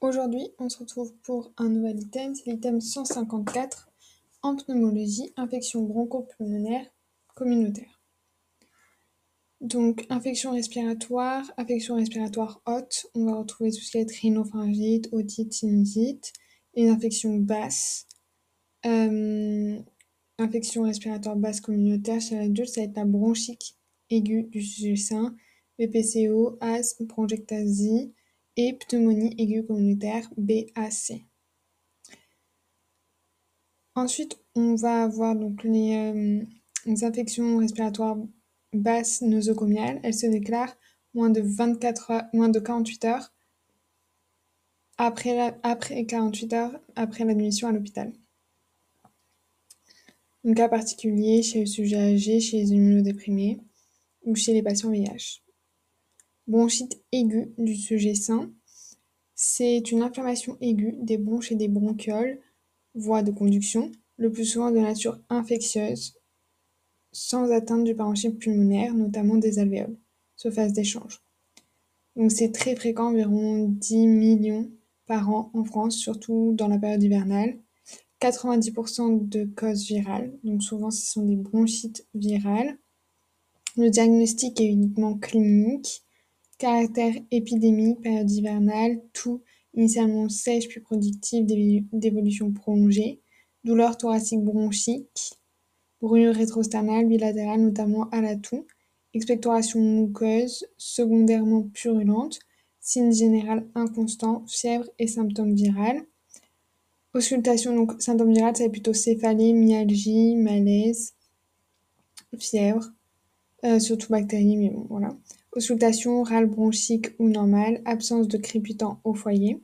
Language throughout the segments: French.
Aujourd'hui, on se retrouve pour un nouvel item, c'est l'item 154 en pneumologie, infection bronchopulmonaire communautaire. Donc, infection respiratoire, infection respiratoire haute, on va retrouver tout ce qui est rhinopharyngite, otite, sinusite, et infection basse. Euh, infection respiratoire basse communautaire chez l'adulte, ça va être la bronchite aiguë du sujet sain, BPCO, asthme, bronchectasie, et pneumonie aiguë communautaire BAC. Ensuite, on va avoir donc les, euh, infections respiratoires basses nosocomiales. Elles se déclarent moins de 24 heures, moins de 48 heures après, après 48 heures après l'admission à l'hôpital. Un cas particulier chez le sujet âgé, chez les immunodéprimés ou chez les patients VIH. Bronchite aiguë du sujet sain, c'est une inflammation aiguë des bronches et des bronchioles, voie de conduction, le plus souvent de nature infectieuse, sans atteinte du parenchyme pulmonaire, notamment des alvéoles, sauf phase d'échange. Donc c'est très fréquent, environ 10 millions par an en France, surtout dans la période hivernale. 90% de causes virales, donc souvent ce sont des bronchites virales. Le diagnostic est uniquement clinique. Caractère épidémique, période hivernale, tout initialement sèche puis productive d'évolution prolongée, douleur thoracique bronchique, brûlure rétrosternale bilatérale notamment à la toux, expectoration muqueuse, secondairement purulente, signes général inconstant, fièvre et symptômes virales. Auscultation, donc symptômes virales, ça va plutôt céphalée, myalgie, malaise, fièvre, euh, surtout bactéries, mais bon, voilà. Auscultation râle bronchique ou normale, absence de crépitant au foyer.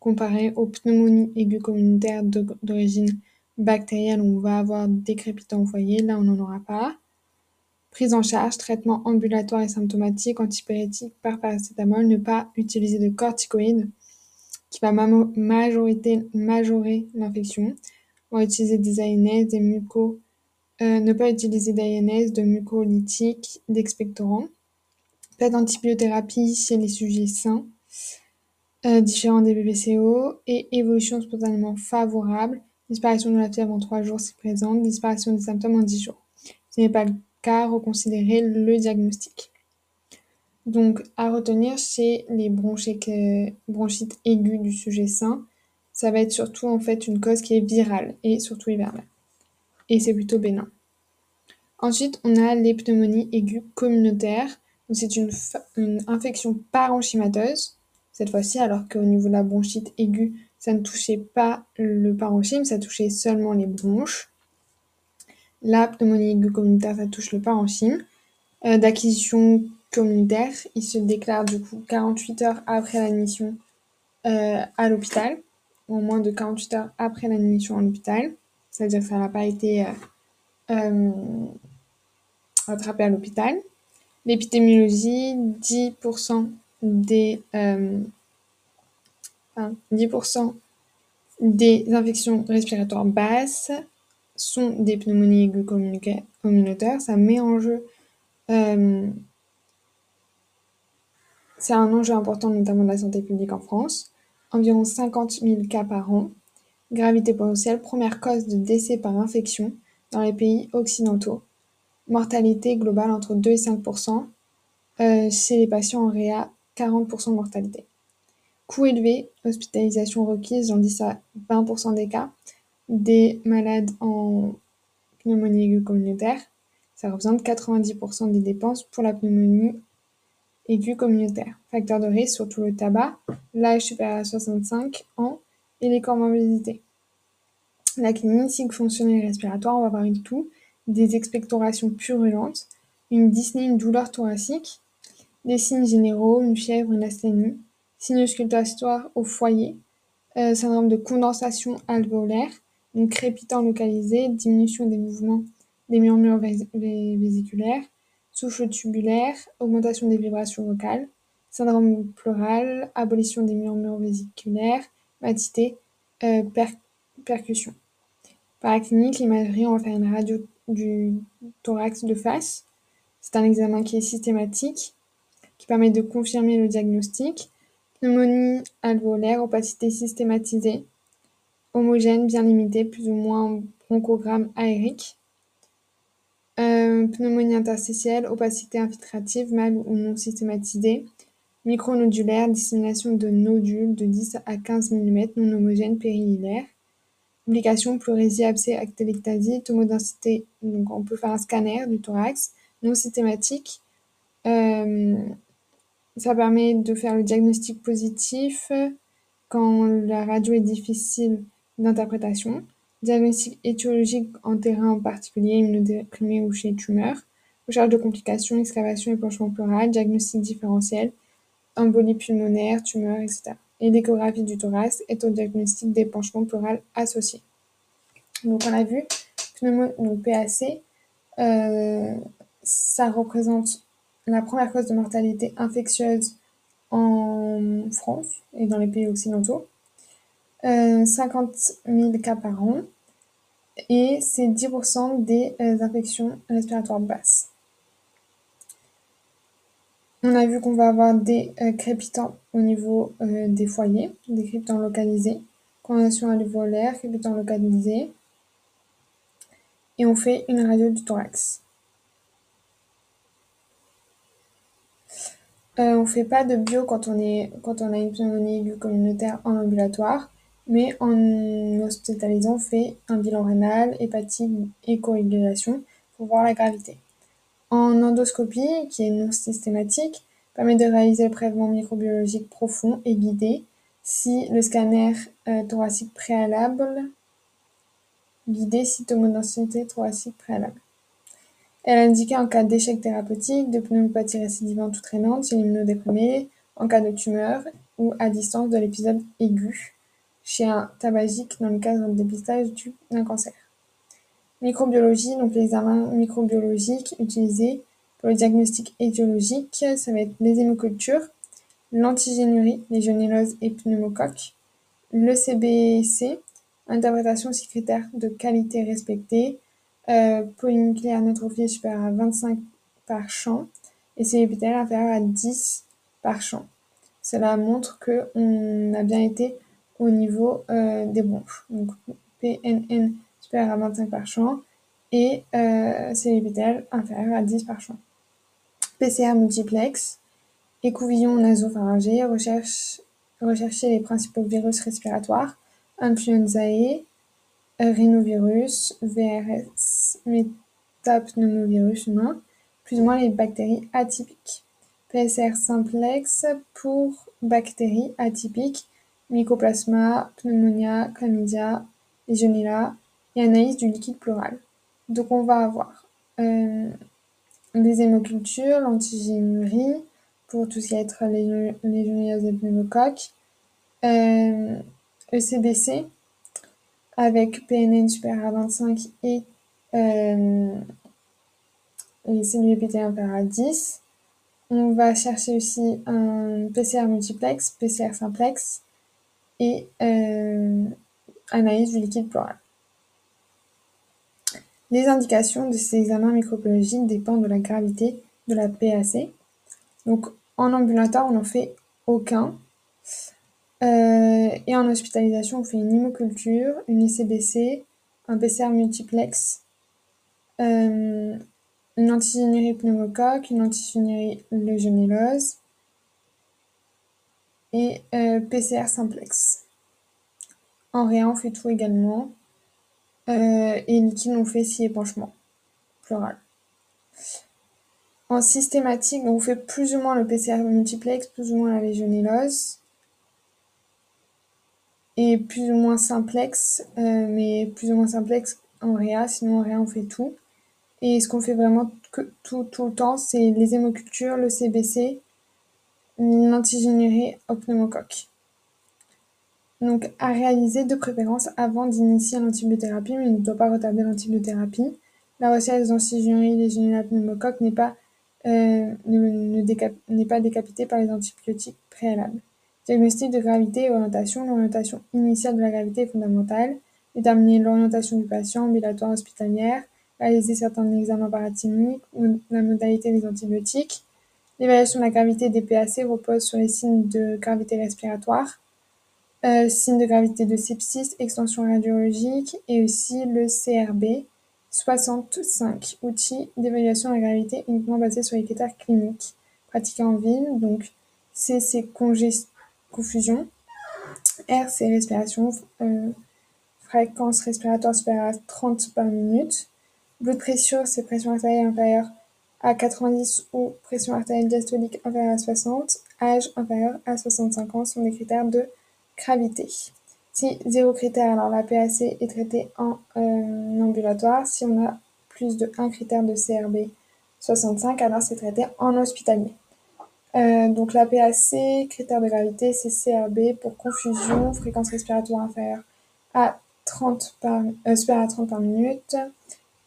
Comparé aux pneumonies aiguës communautaires d'origine bactérienne, où on va avoir des crépitants au foyer, là on n'en aura pas. Prise en charge, traitement ambulatoire et symptomatique, antipyrétique par paracétamol, ne pas utiliser de corticoïdes qui va majorer l'infection. On va utiliser des ANS, des muco, euh, ne pas utiliser d'ANS, de mucolytiques, d'expectorants. Pas d'antibiothérapie chez les sujets sains, euh, différents des BBCO et évolution spontanément favorable, disparition de la fièvre en 3 jours si présente, disparition des symptômes en 10 jours. Ce n'est pas le cas, reconsidérer le diagnostic. Donc, à retenir chez les bronchites, bronchites aiguës du sujet sain, ça va être surtout en fait une cause qui est virale et surtout hivernale. Et c'est plutôt bénin. Ensuite, on a les pneumonies aiguës communautaires c'est une, infection parenchymateuse, cette fois-ci, alors qu'au niveau de la bronchite aiguë, ça ne touchait pas le parenchyme, ça touchait seulement les bronches. La pneumonie aiguë communautaire, ça touche le parenchyme. Euh, d'acquisition communautaire, il se déclare du coup 48 heures après l'admission euh, à l'hôpital, au moins de 48 heures après l'admission à l'hôpital, c'est-à-dire que ça n'a pas été euh, attrapé à l'hôpital. L'épidémiologie, 10% des, 10% des infections respiratoires basses sont des pneumonies aiguës. Ça met en jeu, c'est un enjeu important notamment de la santé publique en France. Environ 50 000 cas par an. Gravité potentielle, première cause de décès par infection dans les pays occidentaux. Mortalité globale entre 2 et 5% euh, chez les patients en réa, 40 de mortalité. Coût élevé, hospitalisation requise dans 10 à 20% des cas. Des malades en pneumonie aiguë communautaire, ça représente 90% des dépenses pour la pneumonie aiguë communautaire. Facteur de risque, surtout le tabac, l'âge supérieur à 65 ans et les comorbidités. La clinique fonctionnelle respiratoire, on va avoir une toux, des expectorations purulentes, une dyspnée, une douleur thoracique, des signes généraux, une fièvre, une asthénie, signes auscultatoires au foyer, euh, syndrome de condensation alvéolaire, une crépitant localisé, diminution des mouvements des murmures vésiculaires, souffle tubulaire, augmentation des vibrations vocales, syndrome pleural, abolition des murmures vésiculaires, matité, euh, percussion. Par la clinique, l'imagerie, on va faire une radio du thorax de face. C'est un examen qui est systématique, qui permet de confirmer le diagnostic, pneumonie alvéolaire, opacité systématisée, homogène, bien limitée, plus ou moins bronchogramme aérique. Euh, pneumonie interstitielle, opacité infiltrative, mal ou non systématisée. Micronodulaire, dissémination de nodules de 10 à 15 mm, non homogène, périhilaire. Complications, pleurésie, abcès, actélectasie, tomodensité, donc on peut faire un scanner du thorax, non systématique. Euh, ça permet de faire le diagnostic positif quand la radio est difficile d'interprétation. Diagnostic étiologique en terrain en particulier, immunodéprimé ou chez tumeur. Recherche de complications, excavation, épanchement pleural, diagnostic différentiel, embolie pulmonaire, tumeur, etc. Et l'échographie du thorax est au diagnostic d'épanchement pleural associé. Donc on a vu, pneumo, donc PAC, euh, ça représente la première cause de mortalité infectieuse en France et dans les pays occidentaux. Euh, 50 000 cas par an et c'est 10% des euh, infections respiratoires basses. On a vu qu'on va avoir des euh, crépitants au niveau euh, des foyers, des crépitants localisés, condamnation alvéolaire, crépitants localisés, et on fait une radio du thorax. Euh, on fait pas de bio quand on, quand on a une pneumonie aiguë communautaire en ambulatoire, mais en hospitalisant, on fait un bilan rénal, hépatique et coagulation pour voir la gravité. En endoscopie, qui est non systématique, permet de réaliser le prélèvement microbiologique profond et guidé si le scanner euh, thoracique préalable guidé si tomodensité thoracique préalable. Elle est indiquée en cas d'échec thérapeutique, de pneumopathie récidivante ou traînante chez l'immunodéprimé, en cas de tumeur ou à distance de l'épisode aigu chez un tabagique dans le cadre de dépistage d'un cancer. Microbiologie, donc l'examen microbiologique utilisé pour le diagnostic étiologique, ça va être les hémocultures, l'antigénurie, légionellose et pneumocoque, le CBC, interprétation sécuritaire de qualité respectée, euh, polynucléaire neutrophile supérieur à 25 par champ et cellule inférieur à 10 par champ. Cela montre qu'on a bien été au niveau euh, des bronches. Donc PNN à 25 par champ et euh, à 10 par champ. PCR multiplex, écouvillon nasopharyngé, recherche, rechercher les principaux virus respiratoires, influenzae, rhinovirus, VRS, métapneumovirus humain, plus ou moins les bactéries atypiques. PCR simplex pour bactéries atypiques, Mycoplasma, Pneumonia, Chlamydia, Legionella analyse du liquide pleural. Donc on va avoir euh, les hémocultures, l'antigénurie, pour tout ce qui va être légionellose et pneumocoque, euh, ECBC, avec PNN supérieur à 25 et euh, les cellules épithéliales inférieures à 10. On va chercher aussi un PCR multiplex, PCR simplex et euh, analyse du liquide pleural. Les indications de ces examens microbiologiques dépendent de la gravité de la PAC. Donc en ambulatoire, on n'en fait aucun. Euh, et en hospitalisation, on fait une hémoculture, une ICBC, un PCR multiplex, euh, une antigénérie pneumocoque, une antigénérie legionellose et euh, PCR simplex. En réa, on fait tout également. Et liquide, on fait six épanchements pleural. En systématique, on fait plus ou moins le PCR multiplex, plus ou moins la légionellose et plus ou moins simplex, euh, mais plus ou moins simplex en réa, sinon en réa on fait tout. Et ce qu'on fait vraiment tout, tout le temps, c'est les hémocultures, le CBC, l'antigénéré au. Donc à réaliser de préférence avant d'initier l'antibiothérapie, mais ne doit pas retarder l'antibiothérapie. La recherche d'antigénérie légionella pneumocoque n'est pas, euh, n'est pas décapitée par les antibiotiques préalables. Diagnostic de gravité et orientation. L'orientation initiale de la gravité est fondamentale. Déterminer l'orientation du patient, ambulatoire hospitalière, réaliser certains examens paratymiques ou la modalité des antibiotiques. L'évaluation de la gravité des PAC repose sur les signes de gravité respiratoire, euh, signes de gravité de sepsis, extension radiologique et aussi le CRB 65, outil d'évaluation de la gravité uniquement basé sur les critères cliniques pratiqués en ville. Donc C c'est confusion, R c'est respiration, euh, fréquence respiratoire supérieure à 30 par minute, blood pressure c'est pression artérielle inférieure à 90 ou pression artérielle diastolique inférieure à 60, âge inférieur à 65 ans sont des critères de gravité. Si zéro critère, alors la PAC est traitée en euh, ambulatoire. Si on a plus de 1 critère de CRB 65, alors c'est traité en hospitalier. Euh, donc la PAC, critère de gravité, c'est CRB pour confusion, fréquence respiratoire inférieure à 30 par, euh, supérieure à 30 par minute,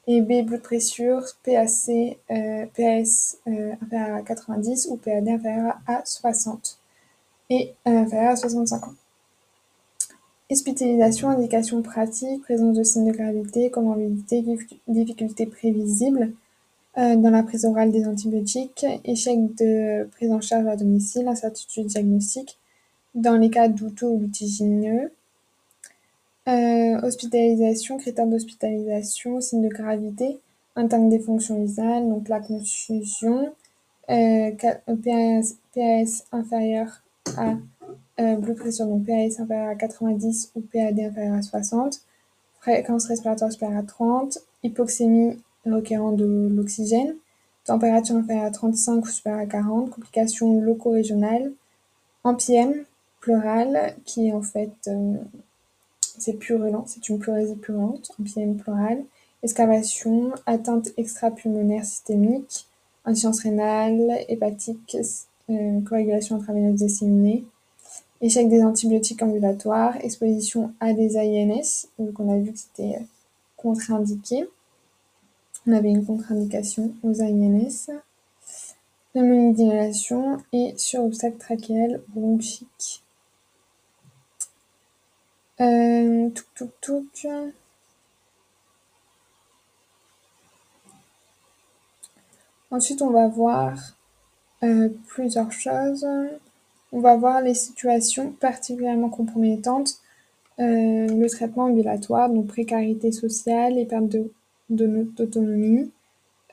et B, blood pressure, PAC, euh, PAS euh, inférieur à 90 ou PAD inférieur à 60 et euh, inférieur à 65 ans. Hospitalisation, indication pratique, présence de signes de gravité, comorbidité, difficultés prévisibles euh, dans la prise orale des antibiotiques, échec de prise en charge à domicile, incertitude diagnostique dans les cas douteux ou litigineux, euh, hospitalisation, critères d'hospitalisation, signes de gravité, interne des fonctions visales, donc la confusion, euh, PAS, PAS inférieur à blood pressure, donc PAS inférieur à 90 ou PAD inférieur à 60, fréquence respiratoire supérieure à 30, hypoxémie requérant de l'oxygène, température inférieure à 35 ou supérieure à 40, complications loco-régionales, emphysème pleural qui est en fait euh, c'est purulent, c'est une pleurésie purulente, emphysème pleural, excavation, atteinte extra-pulmonaire systémique, insuffisance rénale, hépatique, euh, coagulation intraveineuse disséminée, échec des antibiotiques ambulatoires, exposition à des INS, donc on a vu que c'était euh, contre-indiqué. On avait une contre-indication aux INS, pneumonie d'inhalation et sur obstacle trachéal bronchique. Euh, Ensuite, on va voir euh, plusieurs choses. On va voir les situations particulièrement compromettantes, euh, le traitement ambulatoire, donc précarité sociale et perte d'autonomie,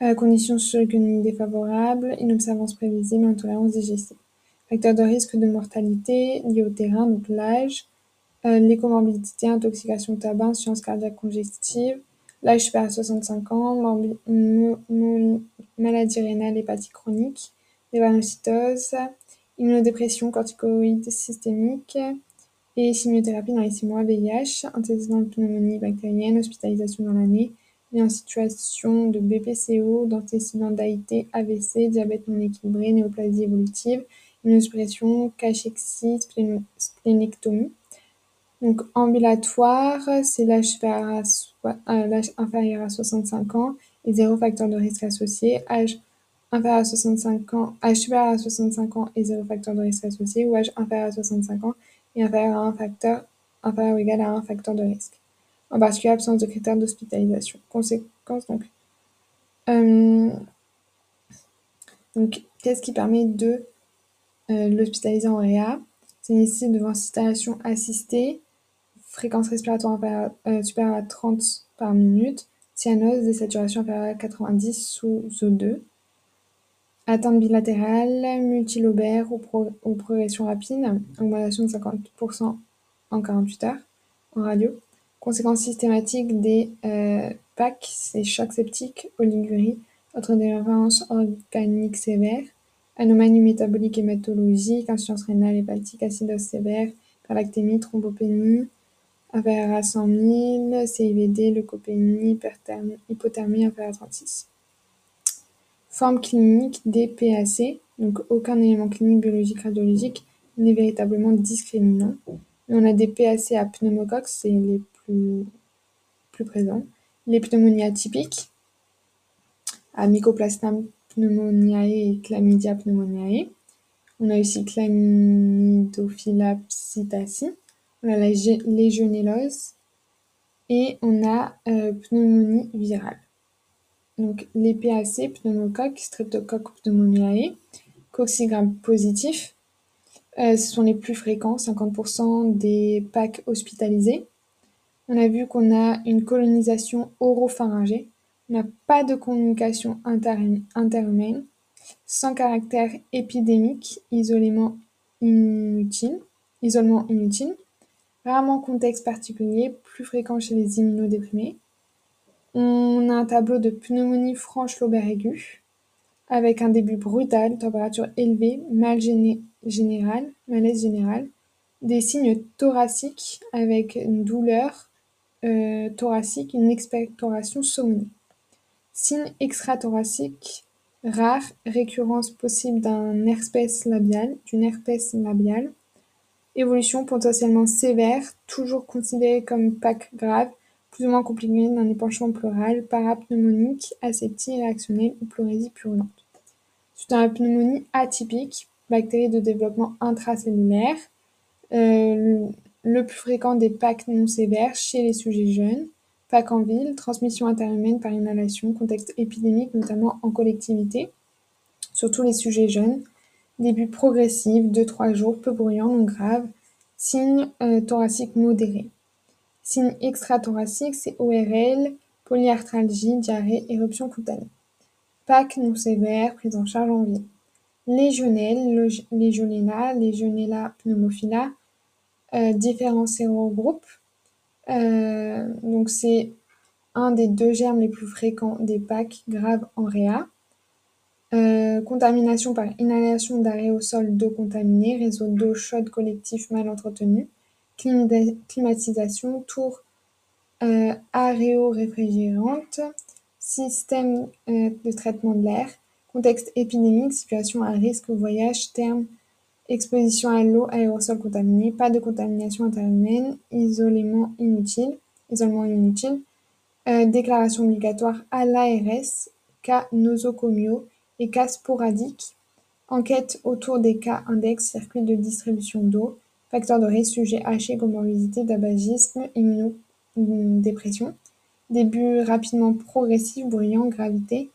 de, conditions socio-économiques défavorables, inobservance prévisible, intolérance digestive. Facteurs de risque de mortalité liés au terrain, donc l'âge, euh, intoxication au tabac, insuffisance cardiaque congestive, l'âge supérieur à 65 ans, maladie rénale, hépatique chronique, drépanocytose, immunodépression, corticoïdes systémiques et chimiothérapie dans les 6 mois, VIH, de pneumonie bactérienne, hospitalisation dans l'année, et en situation de BPCO, d'antécédent d'AIT, AVC, diabète non équilibré, néoplasie évolutive, immunosuppression, cachexie, splénectomie. Donc ambulatoire, c'est l'âge euh, inférieur à 65 ans et zéro facteur de risque associé, âge inférieur à 65 ans, âge supérieur à 65 ans et zéro facteur de risque associé, ou âge inférieur à 65 ans et inférieur à un facteur inférieur ou égal à un facteur de risque? En particulier, absence de critères d'hospitalisation. Conséquence donc. Euh, donc, qu'est-ce qui permet de euh, l'hospitaliser en réa? C'est nécessité de ventilation assistée, fréquence respiratoire euh, supérieure à 30 par minute, cyanose, désaturation inférieure à 90 sous O2, atteinte bilatérale, multilobaire ou, progression rapide, augmentation de 50% en 48 heures en radio. Conséquences systématiques des euh, PAC, c'est choc septique, oligurie, autre défaillance organique sévère, anomalie métabolique hématologique, insuffisance rénale hépatique, acidose sévère, galactémie, thrombopénie, inférieure à 100 000, CIVD, leucopénie, hypothermie inférieure à 36. Forme clinique des PAC, donc aucun élément clinique biologique radiologique n'est véritablement discriminant. on a des PAC à pneumocoque, c'est les plus, présents. Les pneumonies atypiques, à Mycoplasma pneumoniae et Chlamydia pneumoniae. On a aussi Chlamydophila on a la légionellose et on a euh, pneumonie virale. Donc les PAC, pneumocoque, streptocoque pneumoniae, coccigram positifs. ce sont les plus fréquents, 50% des PAC hospitalisés. On a vu qu'on a une colonisation oropharyngée. On n'a pas de communication interhumaine, sans caractère épidémique, isolement inutile, isolement inutile, rarement contexte particulier, plus fréquent chez les immunodéprimés. On a un tableau de pneumonie franche lobaire aiguë, avec un début brutal, température élevée, mal malaise général, des signes thoraciques avec une douleur euh, thoracique, une expectoration saumonnée. Signes extrathoraciques rares, récurrence possible d'un herpès labial, d'une herpès labiale, évolution potentiellement sévère, toujours considérée comme PAC grave, plus ou moins compliquée d'un épanchement pleural, parapneumonique, aseptie réactionnelle ou pleurésie purulente. C'est une pneumonie atypique, bactérie de développement intracellulaire, euh, le plus fréquent des PAC non sévères chez les sujets jeunes, PAC en ville, transmission interhumaine par inhalation, contexte épidémique notamment en collectivité, surtout les sujets jeunes, début progressif, 2-3 jours, peu bruyant, non grave, signes euh, thoraciques modérés. Signes extrathoraciques, c'est ORL, polyarthralgie, diarrhée, éruption cutanée. PAC non sévère, prise en charge en ville. Légionnelle, Legionella, Legionella pneumophila, euh, différents sérogroupes. Euh, donc c'est un des deux germes les plus fréquents des PAC graves en réa. Euh, contamination par inhalation d'aérosols d'eau contaminée, réseau d'eau chaude collectif mal entretenu, climatisation, tour euh, aéro-réfrigérante, système de traitement de l'air, contexte épidémique, situation à risque, voyage, terme, exposition à l'eau, aérosol contaminé, pas de contamination interhumaine, isolement inutile, isolement inutile, euh, déclaration obligatoire à l'ARS, cas nosocomiaux et cas sporadiques, enquête autour des cas index, circuit de distribution d'eau, facteurs de risque, sujet haché, comorbidité, tabagisme, immunodépression, début rapidement progressif, bruyant, gravité,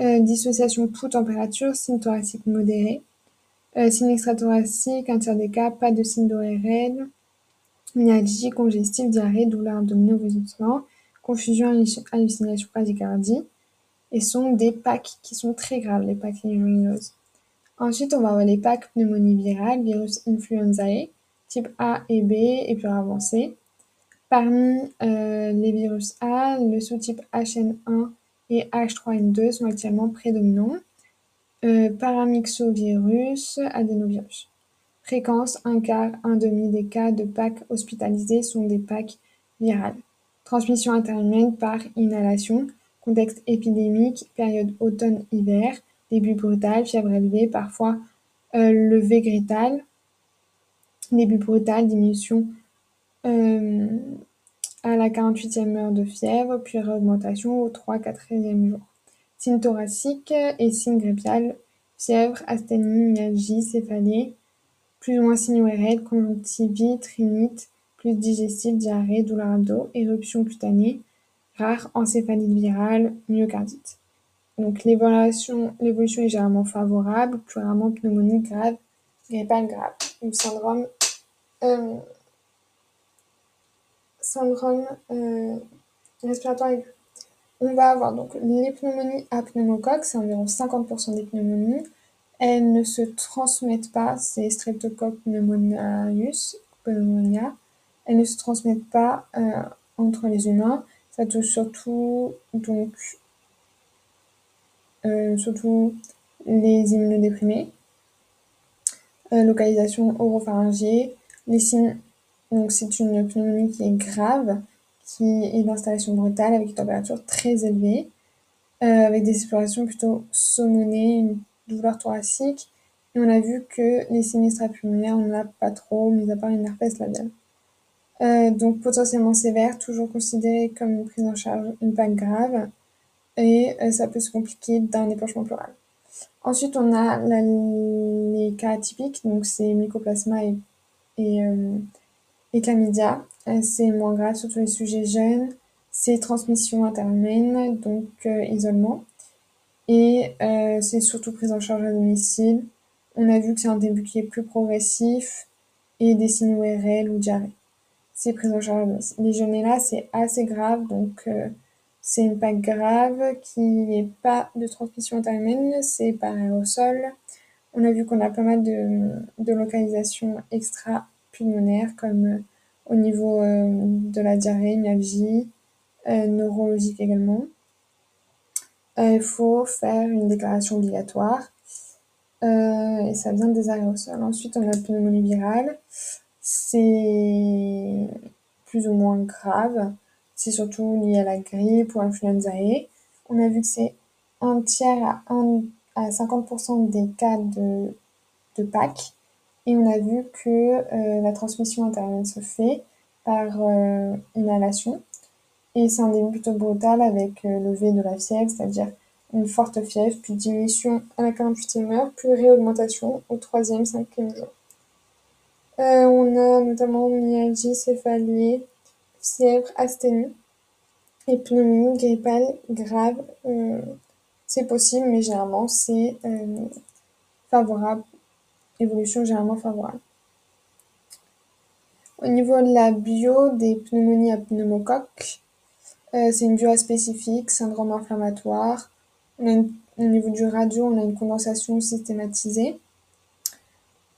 euh, dissociation tout température, signe thoracique modéré, euh, signe extrathoracique, un tiers des cas, pas de signe d'ORL, myalgie, congestive, diarrhée, douleur abdominale, vomissement, confusion, hallucination, bradycardie, et sont des PAC qui sont très graves, les PAC légionneuses. Ensuite, on va avoir les PAC pneumonie virale, virus influenzae, type A et B et plus avancé. Parmi euh, les virus A, le sous-type HN1 et H3N2 sont actuellement prédominants. Euh, paramyxovirus, adénovirus. Fréquence, un quart, un demi des cas de PAC hospitalisés sont des PAC virales. Transmission interhumaine par inhalation, contexte épidémique, période automne-hiver, début brutal, fièvre élevée, parfois euh, levé grital, début brutal, diminution euh, à la 48e heure de fièvre, puis réaugmentation au 3-4e jour. Signes thoraciques et signes grippiales, fièvre, asthénie, myalgie, céphalée, plus ou moins signes ORL, conjonctivite, rhinite, plus digestive, diarrhée, douleur abdo, éruption cutanée, rare, encéphalite virale, myocardite. Donc l'évolution est généralement favorable, plus rarement pneumonie grave, grippale grave, ou syndrome, syndrome euh, respiratoire aigu. On va avoir donc les pneumonies à pneumocoque, c'est environ 50% des pneumonies. Elles ne se transmettent pas, c'est Streptococcus pneumoniaeus, pneumonia. Elles ne se transmettent pas euh, entre les humains. Ça touche surtout donc euh, surtout les immunodéprimés. Euh, localisation oropharyngée. Les signes, donc c'est une pneumonie qui est grave, qui est d'installation brutale avec une température très élevée, euh, avec des explorations plutôt saumonées, une douleur thoracique. Et on a vu que les sinistres pulmonaires, on n'en a pas trop, mis à part une herpès labiale. Euh, donc potentiellement sévère, toujours considéré comme une prise en charge une PAC grave, et euh, ça peut se compliquer d'un épanchement pleural. Ensuite, on a les cas atypiques, donc c'est mycoplasma et, et, et chlamydia. Euh, c'est moins grave, surtout les sujets jeunes. C'est transmission interhumaine, donc euh, isolement. Et euh, c'est surtout prise en charge à domicile. On a vu que c'est un début qui est plus progressif et des signes ORL ou diarrhée. C'est prise en charge Legionella, c'est assez grave, donc euh, c'est une PAC grave qui n'est pas de transmission interhumaine, c'est par aérosol. On a vu qu'on a pas mal de, localisations extra-pulmonaires, comme euh, au niveau euh, de la diarrhée, myalgie, neurologique également. Il faut faire une déclaration obligatoire euh, et ça vient des aérosols. Ensuite, on a la pneumonie virale. C'est plus ou moins grave. C'est surtout lié à la grippe ou influenzae. On a vu que c'est un tiers à, à 50% des cas de, de PAC. Et on a vu que euh, la transmission interne se fait par euh, inhalation. Et c'est un début plutôt brutal avec V de la fièvre, c'est-à-dire une forte fièvre, puis diminution à la 48e heure, puis réaugmentation au 3e, 5e jour. Euh, on a notamment myalgie, céphalie, fièvre, asthénie et pneumonie grippale grave. Euh, c'est possible, mais généralement c'est euh, favorable, évolution généralement favorable. Au niveau de la bio des pneumonies à pneumocoque, c'est une bio spécifique, syndrome inflammatoire, au niveau du radio, on a une condensation systématisée.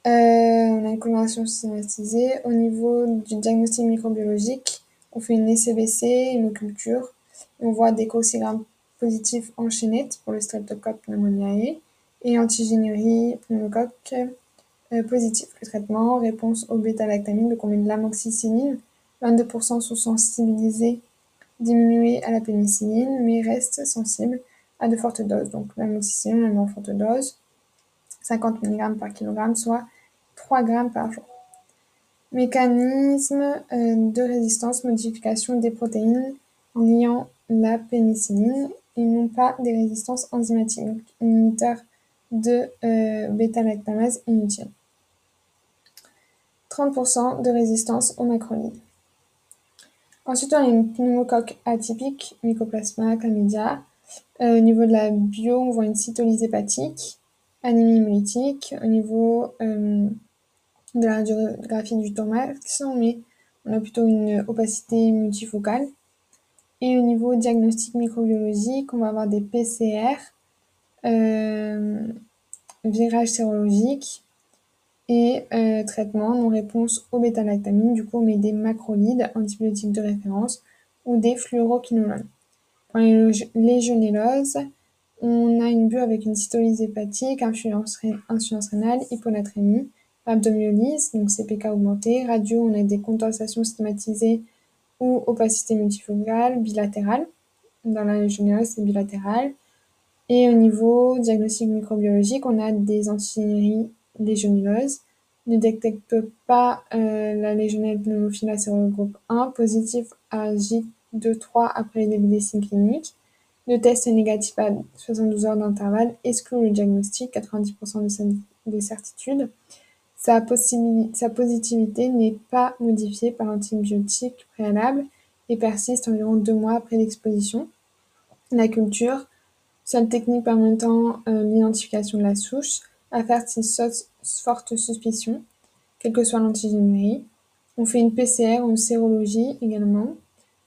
Euh, on a une condensation systématisée. Au niveau du diagnostic microbiologique, on fait une ECBC, une culture. On voit des cocygrammes positifs enchaînés pour le streptocoque pneumoniae et antigénurie pneumocoque euh, positif. Le traitement, réponse au bêta-lactamine, donc on de l'amoxicilline. 22% sont sensibilisés, diminués à la pénicilline, mais restent sensibles à de fortes doses. Donc l'amoxicilline, elle met en forte dose, 50 mg par kg, soit 3 g par jour. Mécanisme euh, de résistance, modification des protéines liant la pénicilline et non pas des résistances enzymatiques, donc inhibiteur de euh, bêta-lactamase inutile. 30% de résistance aux macrolides. Ensuite, on a une pneumocoque atypique, Mycoplasma chlamydia, euh, au niveau de la bio, on voit une cytolyse hépatique, anémie hémolytique. Au niveau euh, de la radiographie du thorax, on a plutôt une opacité multifocale. Et au niveau diagnostic microbiologique, on va avoir des PCR, euh, virage sérologique et traitement non réponse au bêta-lactamine. Du coup, on met des macrolides, antibiotiques de référence ou des fluoroquinolones. Pour les légionelloses, on a une bu avec une cytolyse hépatique, insuffisance rénale, hyponatrémie, abdomyolyse, donc CPK augmenté, radio, on a des condensations stigmatisées ou opacité multifocale, bilatérale. Dans la légionellose, c'est bilatéral. Et au niveau diagnostic microbiologique, on a des antigénéries légionelleuses. Ne détecte pas euh, la légionelle pneumophila sérogroupe 1, positif à J 2-3 après le début des signes cliniques. Le test est négatif à 72 heures d'intervalle, exclut le diagnostic, 90% de certitude. Sa, positivité n'est pas modifiée par l'antibiotique préalable et persiste environ deux mois après l'exposition. La culture, seule technique permettant euh, l'identification de la souche, à faire si forte suspicion, quelle que soit l'antigénérie. On fait une PCR ou une sérologie également.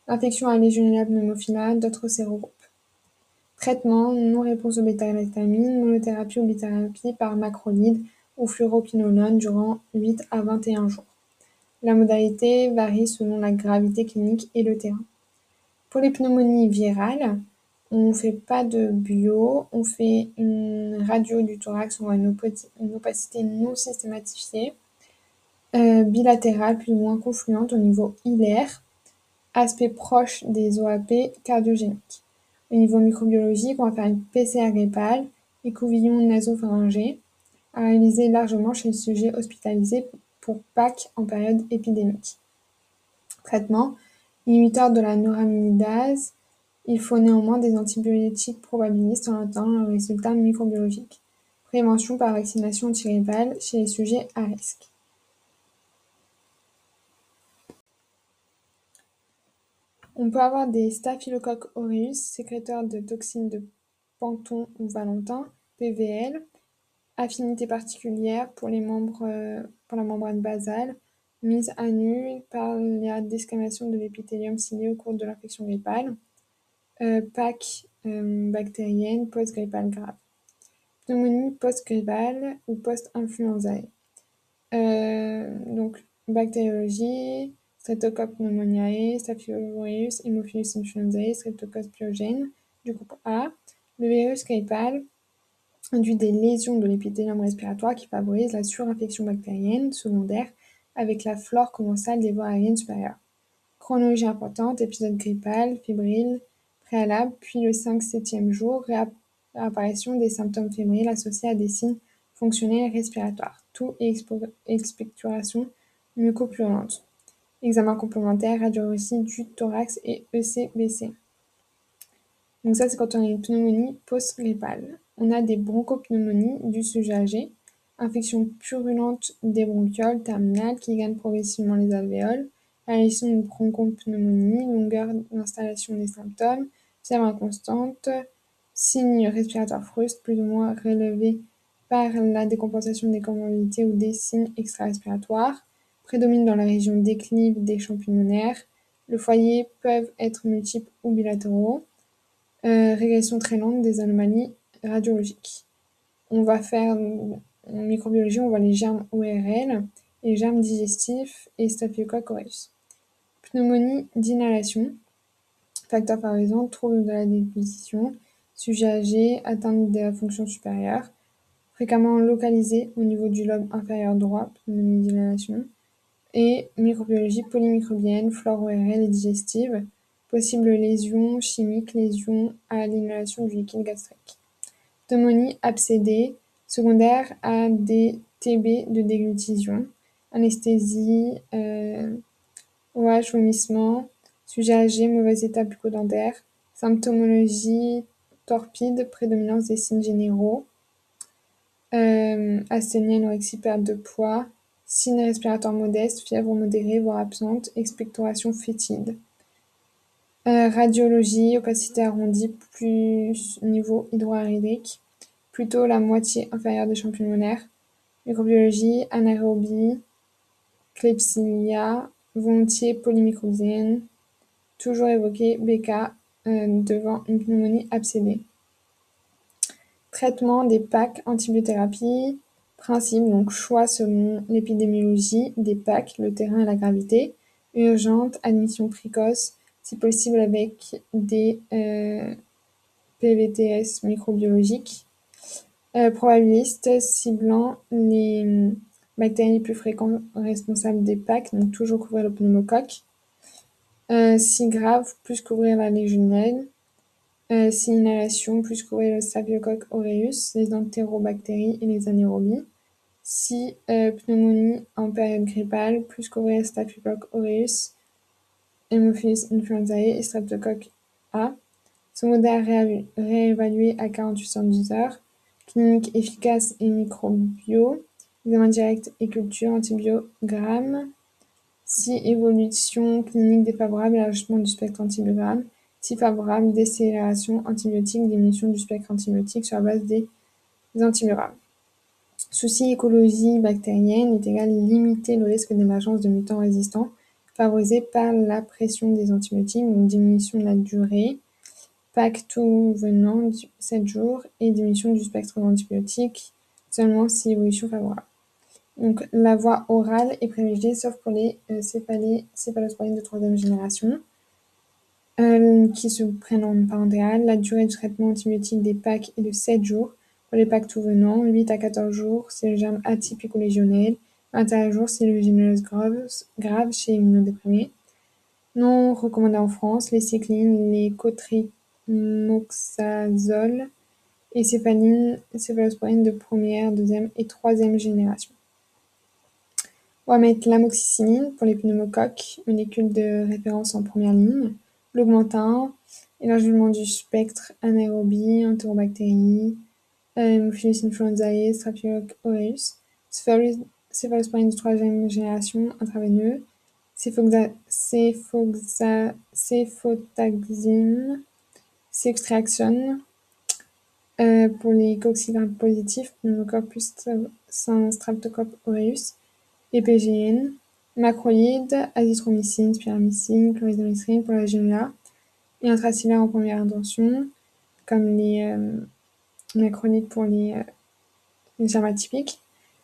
Infection à Legionella pneumophila, d'autres sérogroupes. Traitement, non-réponse au bêta-lactamine, monothérapie ou bithérapie par macrolide ou fluoroquinolone durant 8 à 21 jours. La modalité varie selon la gravité clinique et le terrain. Pour les pneumonies virales, on ne fait pas de bio, on fait une radio du thorax, on voit une, opacité non systématifiée, euh, bilatérale plus ou moins confluente au niveau hilaire, Aspect proche des OAP cardiogéniques. Au niveau microbiologique, on va faire une PCR grippale, écouvillon nasopharyngé, à réaliser largement chez le sujet hospitalisé pour PAC en période épidémique. Traitement, inhibiteur de la neuraminidase, il faut néanmoins des antibiotiques probabilistes en attendant le résultat microbiologique. Prévention par vaccination antigrippale chez les sujets à risque. On peut avoir des Staphylococcus aureus, sécréteurs de toxines de Panton ou Valentin, PVL, affinité particulière pour les membres, euh, pour la membrane basale, mise à nu par la desquamation de l'épithélium cilié au cours de l'infection grippale, euh, PAC euh, bactérienne post-grippale grave, pneumonie post-grippale ou post-influenzae. donc, bactériologie, Streptococcus pneumoniae, Staphylococcus Haemophilus influenzae, Streptococcus pyogène du groupe A. Le virus grippal induit des lésions de l'épithélium respiratoire qui favorisent la surinfection bactérienne secondaire avec la flore commensale des voies aériennes supérieures. Chronologie importante, épisode grippal, fébrile, préalable, puis le 5-7e jour, réapparition des symptômes fébriles associés à des signes fonctionnels respiratoires, tout et expectoration mucopurulente. Examen complémentaire, radiologie du thorax et ECBC. Donc ça, c'est quand on a une pneumonie post-grippale. On a des bronchopneumonies du sujet âgé, infection purulente des bronchioles terminales qui gagnent progressivement les alvéoles, apparition d'une bronchopneumonie, longueur d'installation des symptômes, fièvre inconstante, signes respiratoires frustes plus ou moins relevés par la décompensation des comorbidités ou des signes extra-respiratoires, prédomine dans la région déclive des champs pulmonaires. Le foyer peuvent être multiples ou bilatéraux. Euh, régression très lente des anomalies radiologiques. On va faire, en microbiologie, on voit les germes ORL, les germes digestifs et Staphylococcus. Pneumonie d'inhalation, facteur favorisant, trouble de la déposition, sujet âgé, atteinte de la fonction supérieure, fréquemment localisé au niveau du lobe inférieur droit, pneumonie d'inhalation, et microbiologie polymicrobienne, flore ORL et digestive, possible lésion chimique, lésion à l'inhalation du liquide gastrique. Pneumonie abcédée, secondaire à des TB de déglutition, anesthésie, euh, OH, vomissement, sujet âgé, mauvais état bucco-dentaire, symptomologie torpide, prédominance des signes généraux, euh, asthénie, anorexie, perte de poids, Signes respiratoires modestes, fièvre modérée voire absente, expectoration fétide. Euh, radiologie, opacité arrondie plus niveau hydrohydrique, plutôt la moitié inférieure des champs pulmonaires. Microbiologie, anaérobie, Klebsiella, volontiers polymicrobienne, toujours évoqué BK euh, devant une pneumonie abcédée. Traitement des PAC, antibiothérapie, Principe, donc choix selon l'épidémiologie des PAC, le terrain et la gravité. Urgente, admission précoce, si possible avec des euh, PVTS microbiologiques. Euh, probabiliste, ciblant les bactéries plus fréquentes responsables des PAC, donc toujours couvrir le pneumocoque. Euh, si grave, plus couvrir la légionelle. si inhalation, plus couvrir le Staphylococcus aureus, les entérobactéries et les anaérobies. Si euh, pneumonie en période grippale, plus couvrir Staphylococcus aureus, Haemophilus influenzae et Streptococcus A. Secondaire réévalué à 48 heures. Clinique efficace et microbio. Examen direct et culture antibiogramme. Si évolution clinique défavorable, élargissement du spectre antibiogramme. Si favorable, décélération antibiotique, diminution du spectre antibiotique sur la base des antibiogrammes. Souci écologie bactérienne est égal limiter le risque d'émergence de mutants résistants favorisé par la pression des antibiotiques, donc diminution de la durée, PAC tout venant 7 jours et diminution du spectre d'antibiotiques seulement si évolution favorable. Donc la voie orale est privilégiée sauf pour les euh, céphalosporines de troisième génération euh, qui se prennent en parentéral. La durée du traitement antibiotique des PAC est de 7 jours pour les pactes tout venant, 8 à 14 jours, c'est le germe atypique ou légionnel. 21 jours, c'est le gêneuse grave, grave chez immunodéprimés. Non recommandé en France, les cyclines, les cotrimoxazole et céphaline, céphalosporine de première, deuxième et troisième génération. On va mettre l'amoxicilline pour les pneumocoques, molécule de référence en première ligne. L'augmentin, élargissement du spectre anaérobie, entérobactérie, Haemophilus influenzae, Staphylococcus aureus, céphalosporine de troisième génération intraveineux, céphotaxine, ceftriaxone, Euh, pour les cocci positifs, pneumococcus streptococcus aureus et PGN, macrolides, azithromycine, spiramycine, chlorhydromycine pour la GEA, et intracellaires en première intention, comme les euh, macrolides pour les, euh, les germes atypiques,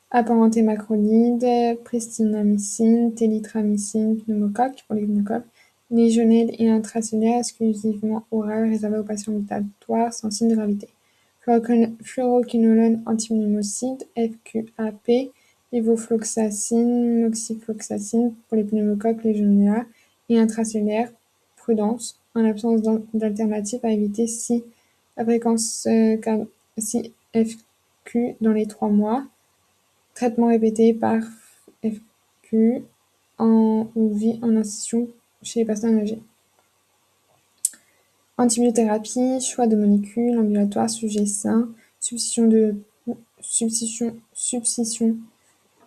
apparentés macrolides, pristinamycine, télitramycine, pneumocoque pour les pneumocoques, légionnelles et intracellaires exclusivement orales réservées aux patients ambulatoires sans signe de gravité. Fluoroquinolone antipneumocide, FQAP, levofloxacine, moxifloxacine pour les pneumocoques légionnaires et intracellulaires, prudence, en l'absence d'alternative à éviter si la fréquence euh, si FQ dans les trois mois, traitement répété par FQ en, vie en incision chez les personnes âgées. Antibiothérapie, choix de molécules, ambulatoire, sujet sain, substitution de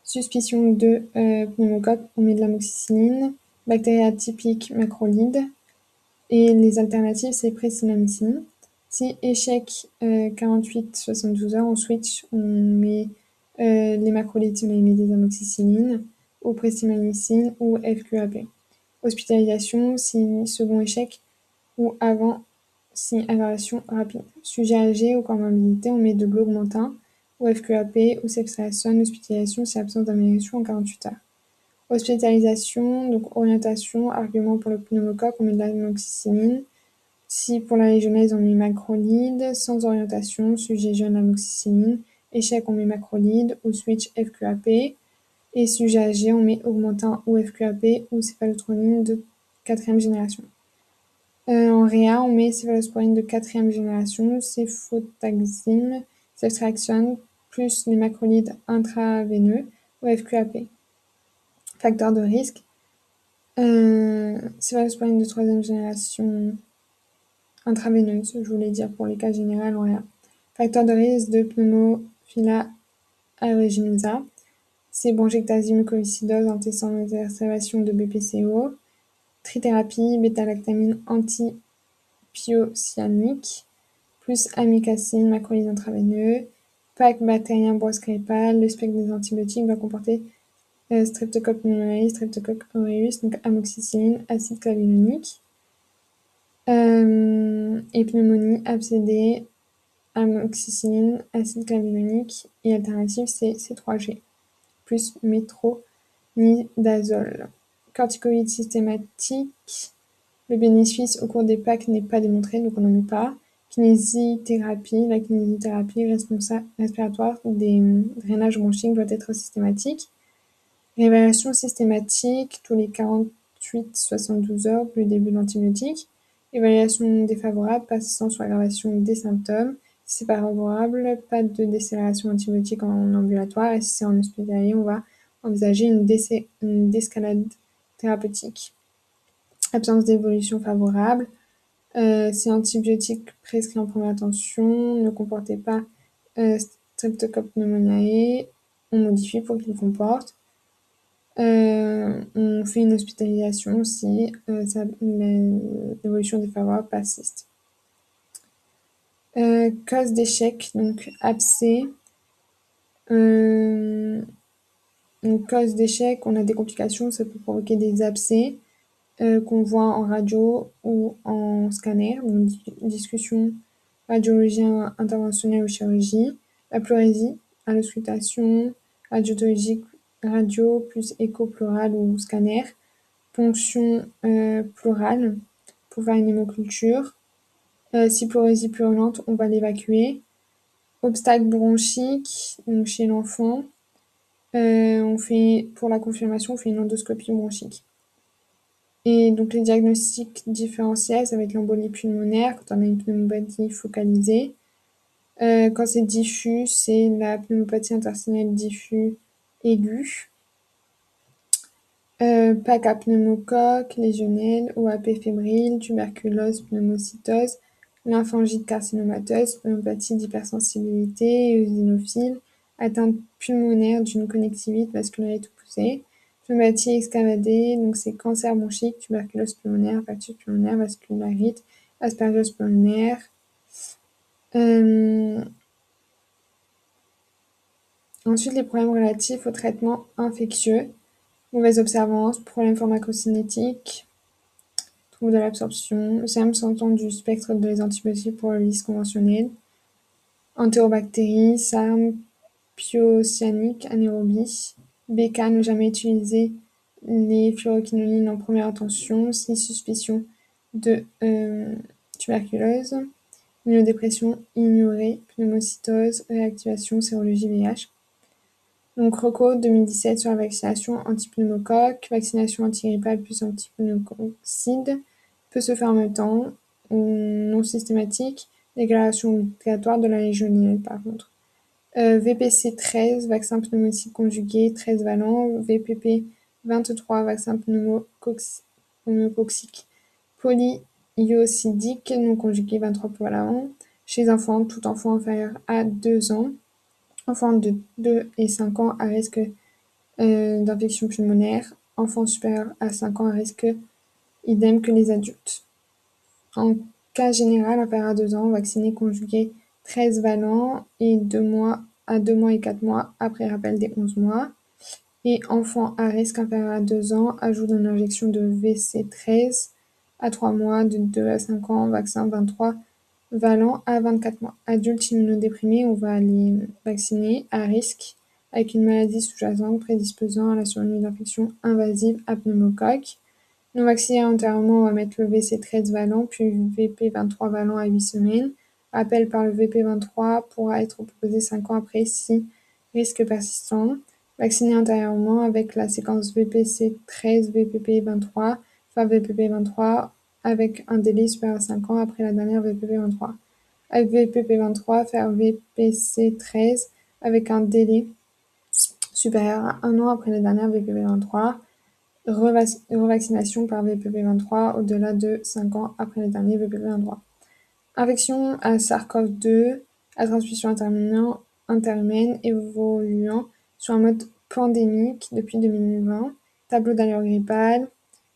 suspicion de euh, pneumocoque, on met de l'amoxicilline, bactéries atypiques macrolides, et les alternatives, c'est présinamycine. Si échec 48-72 euh, heures, on switch, on met euh, les macrolides, on met des amoxicillines, ou présinamycine ou FQAP. Hospitalisation, si second échec, ou avant si aggravation rapide. Sujet âgé ou comorbidité, on met de l'augmentin ou FQAP ou sextration, hospitalisation si absence d'amélioration en 48 heures. Hospitalisation, donc orientation, argument pour le pneumocoque, on met de l'amoxicilline. Si pour la légionnaise, on met macrolide, sans orientation, sujet jeune amoxicilline. Échec, on met macrolide ou switch FQAP. Et sujet âgé, on met augmentin ou FQAP ou céphalotronine de quatrième génération. Euh, en réa, on met céphalosporine de quatrième génération, céphotaxime, ceftriaxone, plus les macrolides intraveineux ou FQAP. Facteur de risque, euh, céphalosporine de troisième génération intraveineuse, je voulais dire pour les cas généraux en réa. Facteur de risque de pneumophila aeruginosa, c'est bronchectasie mucoviscidose antécédent d'exacerbation de BPCO, trithérapie, bêta-lactamine antipyocianique, plus amicacine, macrolide intraveineux, PAC bactérien grépal, le spectre des antibiotiques va comporter euh, Streptococcus pneumoniae, Streptococcus aureus, donc amoxicilline, acide clavulonique, euh, et pneumonie abcédée, amoxicilline, acide clavulonique, et alternative c'est C3G, plus métronidazole corticoïdes systématiques. Le bénéfice au cours des PAC n'est pas démontré, donc on n'en met pas. Kinésithérapie. La kinésithérapie respiratoire des drainages bronchiques doit être systématique. Réévaluation systématique tous les 48-72 heures du début de l'antibiotique. Évaluation défavorable, passant sur l'aggravation des symptômes. Si c'est pas favorable, pas de décélération antibiotique en ambulatoire. Et si c'est en hospitalier, on va envisager une, une déscalade thérapeutique. Absence d'évolution favorable. Euh, ces antibiotiques prescrits en première intention ne comportaient pas euh, pneumoniae. On modifie pour qu'ils comportent. Euh, on fait une hospitalisation si euh, l'évolution défavorable persiste. Cause d'échec, donc abcès. Une cause d'échec, on a des complications, ça peut provoquer des abcès euh, qu'on voit en radio ou en scanner, donc discussion radiologie interventionnelle ou chirurgie, la pleurésie à l'auscultation, radiologique radio plus écho pleural ou scanner, ponction euh, pleurale pour faire une hémoculture. Euh, si pleurésie purulente, on va l'évacuer. Obstacle bronchique, donc chez l'enfant, euh, pour la confirmation, on fait une endoscopie bronchique. Et donc les diagnostics différentiels, ça va être l'embolie pulmonaire quand on a une pneumopathie focalisée. Euh, quand c'est diffus, c'est la pneumopathie interstitielle diffus aiguë. Euh, PAC pneumocoque, légionnelle, OAP fébrile, tuberculose, pneumocytose, lymphangite carcinomateuse, pneumopathie d'hypersensibilité, eosinophile, atteinte pulmonaire d'une connectivité vasculaire poussée, pneumatie excavadée, donc c'est cancer bronchique, tuberculose pulmonaire, infarctus pulmonaire, vascularite, aspergiose pulmonaire, Ensuite, les problèmes relatifs au traitement infectieux, mauvaise observance, problèmes pharmacocinétiques, troubles de l'absorption, SERM s'entend du spectre des antibiotiques pour le lys conventionnel, entérobactéries, SARM, pyocyanique, anaérobie, BK, ne jamais utiliser les fluoroquinolines en première intention. Si suspicion de euh, tuberculose, immunodépression ignorée, pneumocytose, réactivation, sérologie VIH. Donc ROCO 2017 sur la vaccination anti-pneumocoque, vaccination antigrippale plus antipneumococcide, peut se faire en même temps, non systématique, déclaration obligatoire de la légionnaire par contre. Euh, VPC 13, vaccin pneumocyte conjugué 13 valent, VPP 23, vaccin pneumococcique polyiocidique non conjugué 23 valent, chez enfants, tout enfant inférieur à 2 ans, enfants de 2 et 5 ans à risque euh, d'infection pulmonaire, enfants supérieurs à 5 ans à risque idem que les adultes. En cas général, inférieur à 2 ans, vacciné conjugué 13 valent et 2 mois à 2 mois et 4 mois après rappel des 11 mois. Et enfants à risque inférieur à 2 ans, ajout d'une injection de VC13 à 3 mois, de 2 à 5 ans, vaccin 23 valent à 24 mois. Adultes immunodéprimés, on va les vacciner à risque avec une maladie sous-jacente prédisposant à la survenue d'infections invasives à pneumocoque. Non vaccinés antérieurement, on va mettre le VC13 valent, puis VP23 valent à 8 semaines. Appel par le VP23 pourra être proposé 5 ans après si risque persistant. Vacciné antérieurement avec la séquence VPC13, VPP23, enfin VPP23 avec un délai supérieur à 5 ans après la dernière VPP23. Avec VPP23, faire VPC13 avec un délai supérieur à 1 an après la dernière VPP23. Revaccination par VPP23 au-delà de 5 ans après la dernière VPP23. Infection à SARS-CoV-2 à transmission interhumaine évoluant sur un mode pandémique depuis 2020, tableau d'allure grippale,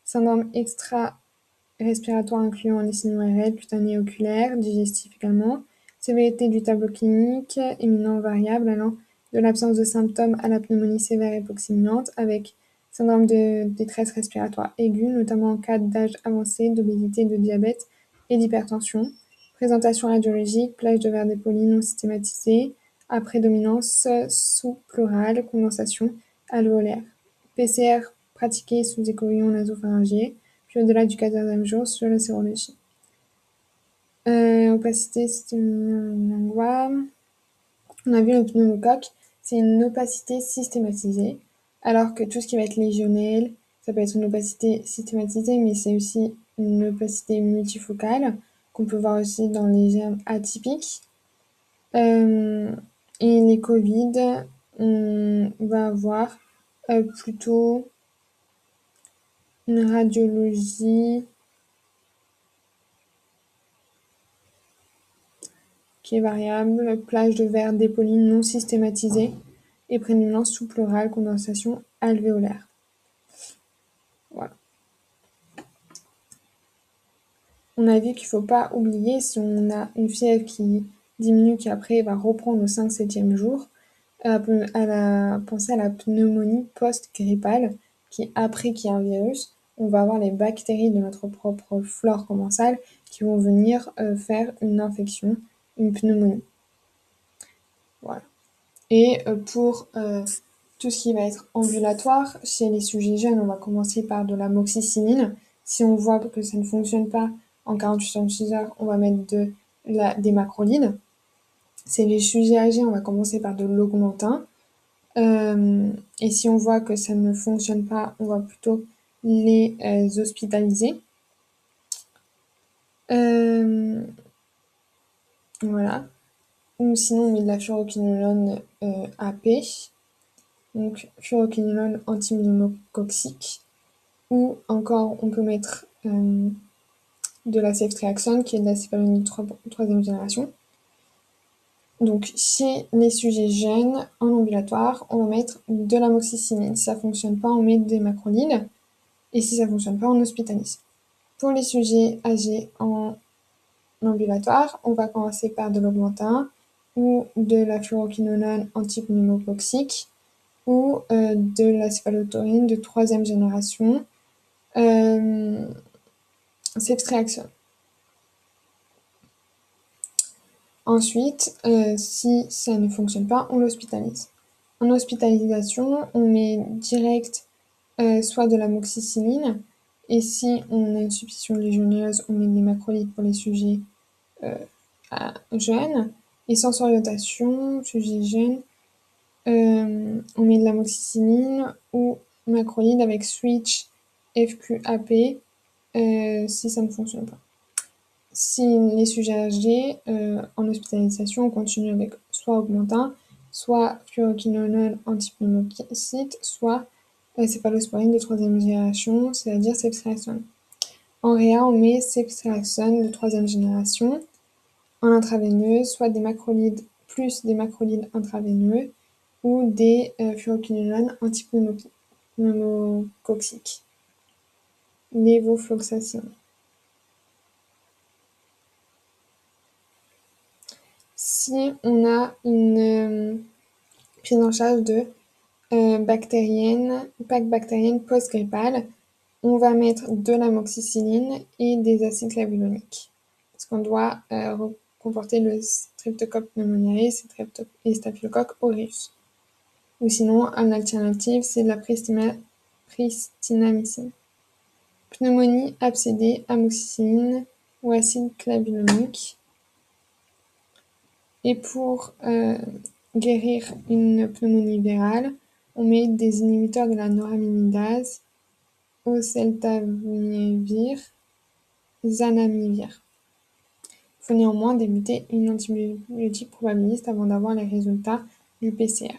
syndrome extra-respiratoire incluant les signes ORL, cutané oculaire, digestif également, sévérité du tableau clinique, éminent variable allant de l'absence de symptômes à la pneumonie sévère hypoxémiante avec syndrome de détresse respiratoire aiguë, notamment en cas d'âge avancé, d'obésité, de diabète et d'hypertension. Présentation radiologique, plage de verre dépoli non systématisé, à prédominance sous-pleurale, condensation alvéolaire. PCR pratiqué sous échouillon nasopharyngier, puis au-delà du quatrième jour sur la sérologie. Euh, opacité systématisée. On a vu le pneumocoque, c'est une opacité systématisée, alors que tout ce qui va être légionnel, ça peut être une opacité systématisée, mais c'est aussi une opacité multifocale qu'on peut voir aussi dans les germes atypiques. Euh, et les Covid, on va avoir euh, plutôt une radiologie qui est variable, plage de verre dépoli non systématisée et prédominance sous-pleurale, condensation alvéolaire. Voilà. On a vu qu'il ne faut pas oublier si on a une fièvre qui diminue, qui après va reprendre au 5-7e jour, à, penser à la pneumonie post-grippale, qui après qu'il y a un virus, on va avoir les bactéries de notre propre flore commensale qui vont venir euh, faire une infection, une pneumonie. Et euh, pour euh, tout ce qui va être ambulatoire, chez les sujets jeunes, on va commencer par de la moxicilline. Si on voit que ça ne fonctionne pas en 48 heures, on va mettre des macrolides. C'est les sujets âgés, on va commencer par de l'augmentin. Euh, et si on voit que ça ne fonctionne pas, on va plutôt les hospitaliser. Voilà. Ou sinon, on met de la furoquinolone AP. Donc, furoquinolone antipneumococcique. Ou encore, on peut mettre de la ceftriaxone, qui est de la céphalomyie 3, troisième génération. Donc, chez les sujets jeunes, en ambulatoire, on va mettre de l'amoxicilline. Si ça ne fonctionne pas, on met des macrolides. Et si ça ne fonctionne pas, on hospitalise. Pour les sujets âgés en ambulatoire, on va commencer par de l'augmentin ou de la fluoroquinolone antipneumococcique ou euh, de la céphalotaurin de troisième génération, euh, ceftriaxone. Ensuite, euh, si ça ne fonctionne pas, on l'hospitalise. En hospitalisation, on met direct euh, soit de l'amoxicilline, et si on a une suspicion légionneuse, on met des macrolides pour les sujets jeunes. Et sans orientation, sujet jeune, euh, on met de l'amoxicilline ou macrolide avec switch FQAP euh, si ça ne fonctionne pas. Si les sujets âgés euh, en hospitalisation, on continue avec soit augmentin, soit fluoroquinolone antipneumocite, soit céphalosporine de troisième génération, c'est-à-dire ceftriaxone. En réa, on met ceftriaxone de troisième génération en intraveineuse, soit des macrolides plus des macrolides intraveineux ou des euh, fluoroquinolones antipneumococciques. Lévofloxacine. Si on a une euh, prise en charge de euh, bactérienne, PAC bactérienne post-grippale, on va mettre de l'amoxicilline et des acides clavuloniques. Parce qu'on doit euh, comporter le streptocoque pneumoniae et staphylocoque aureus. Ou sinon, une alternative, c'est de la pristinamycine. Pneumonie abcédée, amoxicilline ou acide clavulonique. Et pour euh, guérir une pneumonie virale, on met des inhibiteurs de la noraminidase, oseltamivir, zanamivir. Faut néanmoins débuter une antibiotique probabiliste avant d'avoir les résultats du PCR.